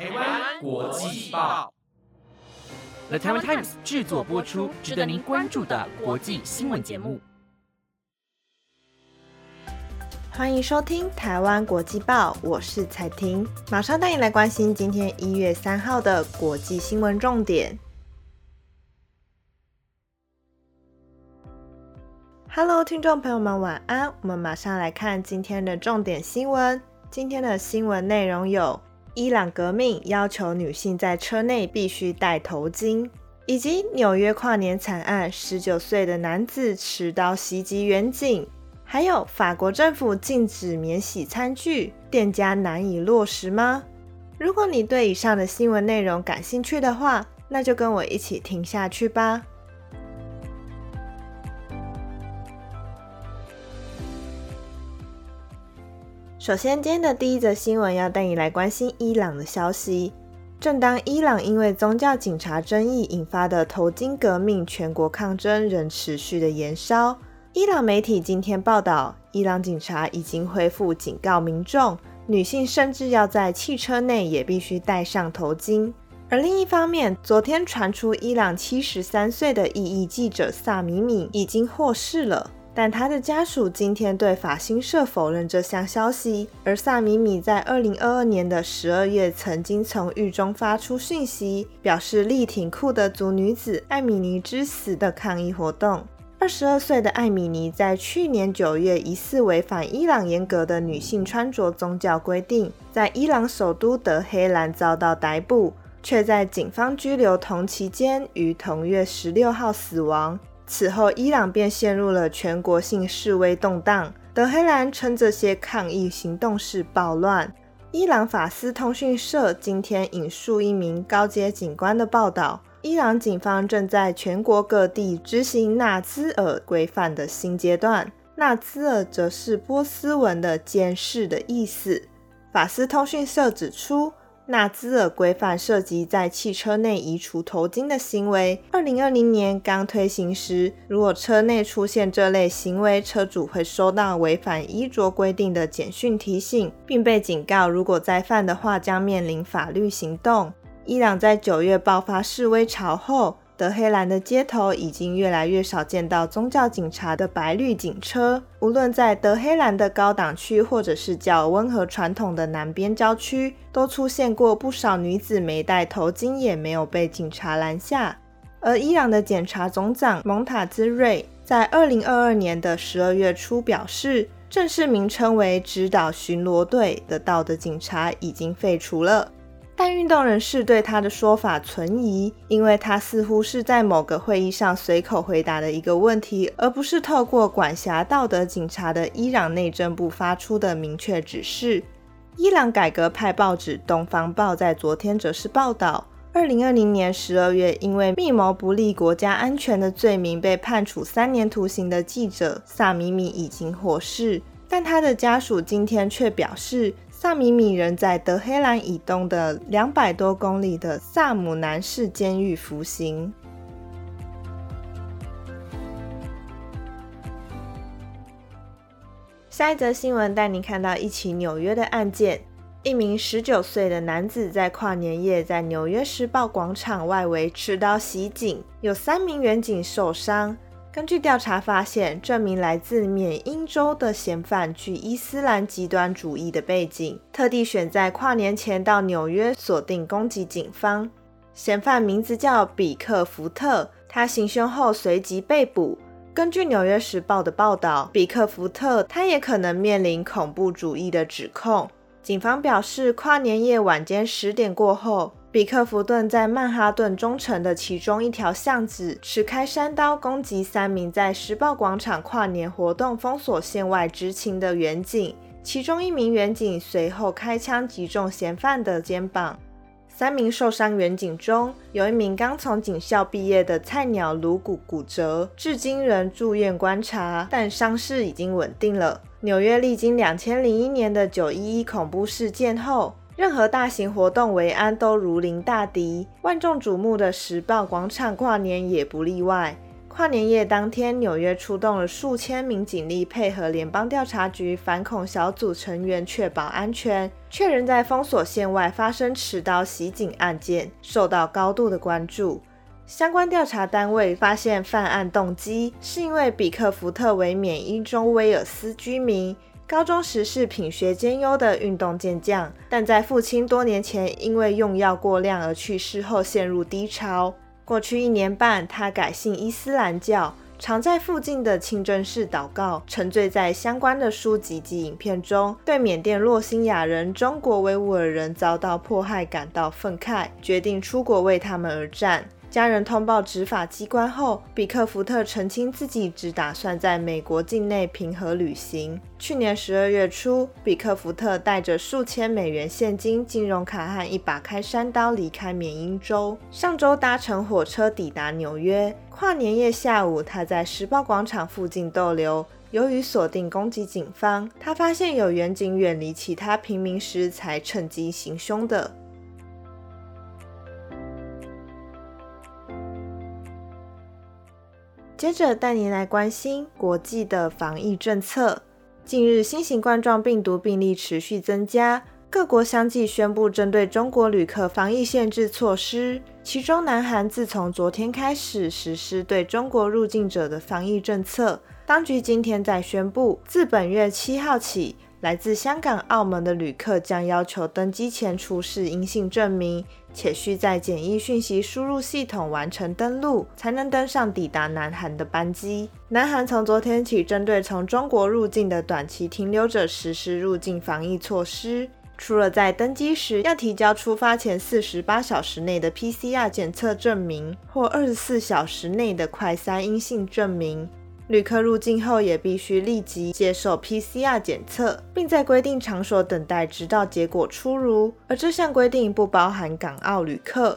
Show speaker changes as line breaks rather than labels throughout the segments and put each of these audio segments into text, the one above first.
台湾国际报，The Taiwan Times 制作播出，值得您关注的国际新闻节目。
欢迎收听台湾国际报，我是彩婷，马上带你来关心今天一月三号的国际新闻重点。Hello，听众朋友们，晚安！我们马上来看今天的重点新闻。今天的新闻内容有：伊朗革命要求女性在车内必须戴头巾，以及纽约跨年惨案，十九岁的男子持刀袭击远景，还有法国政府禁止免洗餐具，店家难以落实吗？如果你对以上的新闻内容感兴趣的话，那就跟我一起听下去吧。首先，今天的第一则新闻要带你来关心伊朗的消息。正当伊朗因为宗教警察争议引发的头巾革命全国抗争仍持续的延烧，伊朗媒体今天报道，伊朗警察已经恢复警告民众，女性甚至要在汽车内也必须戴上头巾。而另一方面，昨天传出伊朗七十三岁的异议记者萨米米已经获释了。但他的家属今天对法新社否认这项消息。而萨米米在二零二二年的十二月曾经从狱中发出讯息，表示力挺库德族女子艾米尼之死的抗议活动。二十二岁的艾米尼在去年九月疑似违反伊朗严格的女性穿着宗教规定，在伊朗首都德黑兰遭到逮捕，却在警方拘留同期间于同月十六号死亡。此后，伊朗便陷入了全国性示威动荡。德黑兰称这些抗议行动是暴乱。伊朗法斯通讯社今天引述一名高阶警官的报道：，伊朗警方正在全国各地执行纳兹尔规范的新阶段。纳兹尔则是波斯文的监视的意思。法斯通讯社指出。纳兹尔规范涉及在汽车内移除头巾的行为。二零二零年刚推行时，如果车内出现这类行为，车主会收到违反衣着规定的简讯提醒，并被警告，如果再犯的话，将面临法律行动。伊朗在九月爆发示威潮后。德黑兰的街头已经越来越少见到宗教警察的白绿警车，无论在德黑兰的高档区，或者是较温和传统的南边郊区，都出现过不少女子没戴头巾，也没有被警察拦下。而伊朗的检察总长蒙塔兹瑞在二零二二年的十二月初表示，正式名称为指导巡逻队的道德警察已经废除了。但运动人士对他的说法存疑，因为他似乎是在某个会议上随口回答的一个问题，而不是透过管辖道德警察的伊朗内政部发出的明确指示。伊朗改革派报纸《东方报》在昨天则是报道，二零二零年十二月因为密谋不利国家安全的罪名被判处三年徒刑的记者萨米米已经获释，但他的家属今天却表示。萨米米人在德黑兰以东的两百多公里的萨姆南市监狱服刑。下一则新闻带您看到一起纽约的案件：一名十九岁的男子在跨年夜在纽约时报广场外围持刀袭警，有三名远警受伤。根据调查发现，这名来自缅因州的嫌犯具伊斯兰极端主义的背景，特地选在跨年前到纽约锁定攻击警方。嫌犯名字叫比克福特，他行凶后随即被捕。根据《纽约时报》的报道，比克福特他也可能面临恐怖主义的指控。警方表示，跨年夜晚间十点过后。比克福顿在曼哈顿中城的其中一条巷子持开山刀攻击三名在时报广场跨年活动封锁线外执勤的远警，其中一名远警随后开枪击中嫌犯的肩膀。三名受伤远警中有一名刚从警校毕业的菜鸟颅骨骨折，至今仍住院观察，但伤势已经稳定了。纽约历经两千零一年的九一一恐怖事件后。任何大型活动，维安都如临大敌。万众瞩目的时报广场跨年也不例外。跨年夜当天，纽约出动了数千名警力，配合联邦调查局反恐小组成员，确保安全，却仍在封锁线外发生持刀袭警案件，受到高度的关注。相关调查单位发现，犯案动机是因为比克福特为缅因州威尔斯居民，高中时是品学兼优的运动健将，但在父亲多年前因为用药过量而去世后陷入低潮。过去一年半，他改信伊斯兰教，常在附近的清真寺祷告，沉醉在相关的书籍及影片中，对缅甸洛辛亚人、中国维吾尔人遭到迫害感到愤慨，决定出国为他们而战。家人通报执法机关后，比克福特澄清自己只打算在美国境内平和旅行。去年十二月初，比克福特带着数千美元现金、金融卡和一把开山刀离开缅因州。上周搭乘火车抵达纽约。跨年夜下午，他在时报广场附近逗留。由于锁定攻击警方，他发现有远警远离其他平民时，才趁机行凶的。接着带您来关心国际的防疫政策。近日，新型冠状病毒病例持续增加，各国相继宣布针对中国旅客防疫限制措施。其中，南韩自从昨天开始实施对中国入境者的防疫政策。当局今天再宣布，自本月七号起。来自香港、澳门的旅客将要求登机前出示阴性证明，且需在检疫讯息输入系统完成登录，才能登上抵达南韩的班机。南韩从昨天起，针对从中国入境的短期停留者实施入境防疫措施，除了在登机时要提交出发前四十八小时内的 PCR 检测证明，或二十四小时内的快筛阴性证明。旅客入境后也必须立即接受 PCR 检测，并在规定场所等待，直到结果出炉。而这项规定不包含港澳旅客。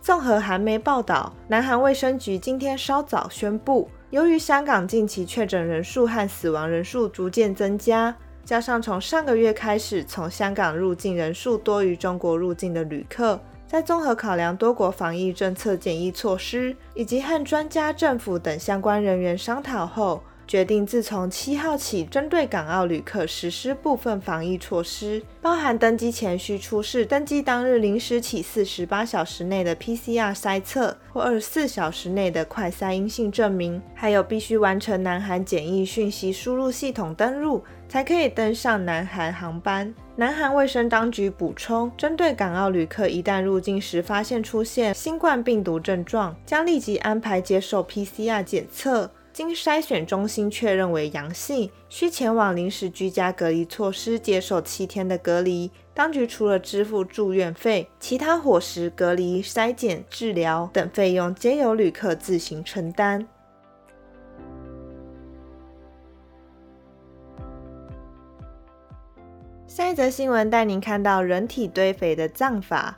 综合韩媒报道，南韩卫生局今天稍早宣布，由于香港近期确诊人数和死亡人数逐渐增加，加上从上个月开始从香港入境人数多于中国入境的旅客。在综合考量多国防疫政策、检疫措施，以及和专家、政府等相关人员商讨后，决定自从七号起，针对港澳旅客实施部分防疫措施，包含登机前需出示登机当日零时起四十八小时内的 PCR 筛测或二十四小时内的快筛阴性证明，还有必须完成南韩检疫讯息输入系统登录。才可以登上南韩航班。南韩卫生当局补充，针对港澳旅客一旦入境时发现出现新冠病毒症状，将立即安排接受 PCR 检测，经筛选中心确认为阳性，需前往临时居家隔离措施接受七天的隔离。当局除了支付住院费，其他伙食、隔离、筛检、治疗等费用皆由旅客自行承担。下一则新闻带您看到人体堆肥的葬法。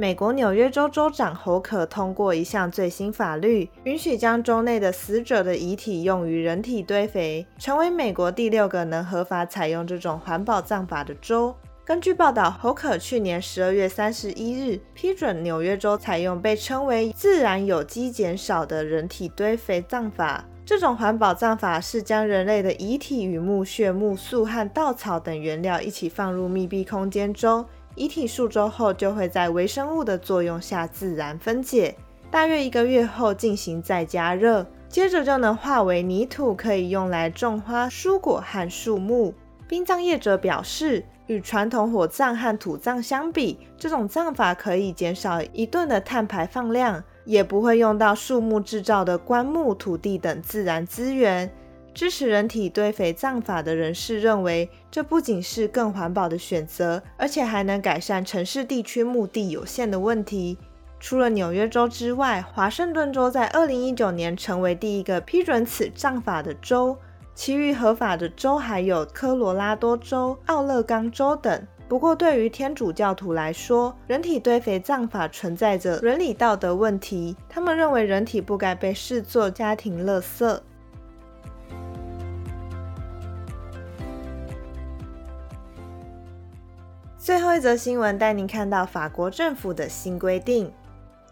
美国纽约州州长侯可通过一项最新法律，允许将州内的死者的遗体用于人体堆肥，成为美国第六个能合法采用这种环保葬法的州。根据报道，侯可去年十二月三十一日批准纽约州采用被称为“自然有机减少”的人体堆肥葬法。这种环保葬法是将人类的遗体与木屑、木素和稻草等原料一起放入密闭空间中，遗体数周后就会在微生物的作用下自然分解，大约一个月后进行再加热，接着就能化为泥土，可以用来种花、蔬果和树木。殡葬业者表示，与传统火葬和土葬相比，这种葬法可以减少一吨的碳排放量。也不会用到树木制造的棺木、土地等自然资源。支持人体堆肥葬法的人士认为，这不仅是更环保的选择，而且还能改善城市地区墓地有限的问题。除了纽约州之外，华盛顿州在二零一九年成为第一个批准此葬法的州，其余合法的州还有科罗拉多州、奥勒冈州等。不过，对于天主教徒来说，人体堆肥葬法存在着伦理道德问题。他们认为人体不该被视作家庭垃圾。后一则新闻带您看到法国政府的新规定：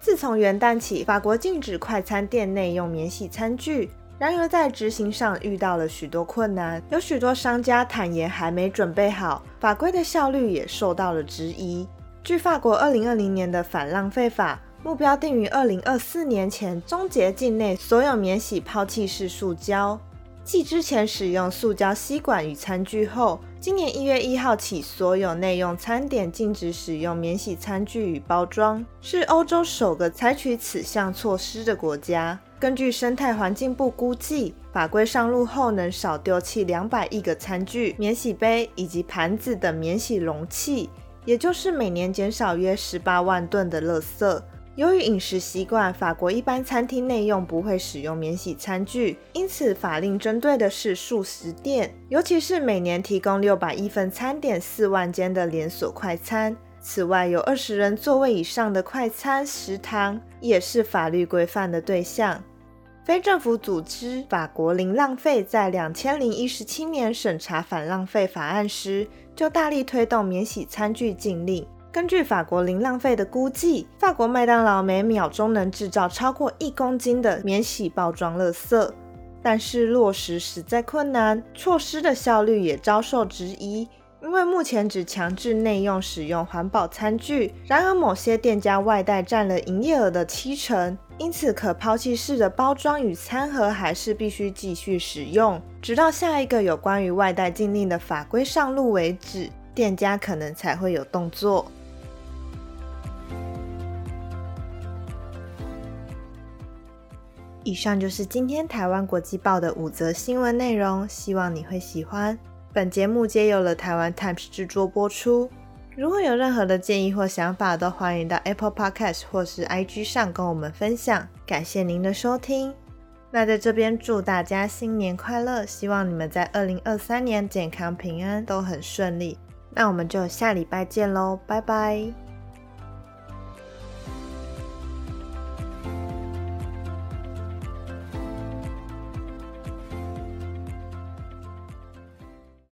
自从元旦起，法国禁止快餐店内用免洗餐具。然而，在执行上遇到了许多困难，有许多商家坦言还没准备好，法规的效率也受到了质疑。据法国二零二零年的反浪费法，目标定于二零二四年前终结境内所有免洗抛弃式塑胶。继之前使用塑胶吸管与餐具后，今年一月一号起，所有内用餐点禁止使用免洗餐具与包装，是欧洲首个采取此项措施的国家。根据生态环境部估计，法规上路后能少丢弃两百亿个餐具、免洗杯以及盘子等免洗容器，也就是每年减少约十八万吨的垃圾。由于饮食习惯，法国一般餐厅内用不会使用免洗餐具，因此法令针对的是素食店，尤其是每年提供六百亿份餐点、四万间的连锁快餐。此外，有二十人座位以上的快餐食堂也是法律规范的对象。非政府组织法国零浪费在两千零一十七年审查反浪费法案时，就大力推动免洗餐具禁令。根据法国零浪费的估计，法国麦当劳每秒钟能制造超过一公斤的免洗包装垃圾，但是落实实在困难，措施的效率也遭受质疑。因为目前只强制内用使用环保餐具，然而某些店家外带占了营业额的七成，因此可抛弃式的包装与餐盒还是必须继续使用，直到下一个有关于外带禁令的法规上路为止，店家可能才会有动作。以上就是今天台湾国际报的五则新闻内容，希望你会喜欢。本节目皆由了台湾 Times 制作播出。如果有任何的建议或想法，都欢迎到 Apple Podcast 或是 IG 上跟我们分享。感谢您的收听。那在这边祝大家新年快乐，希望你们在二零二三年健康平安，都很顺利。那我们就下礼拜见喽，拜拜。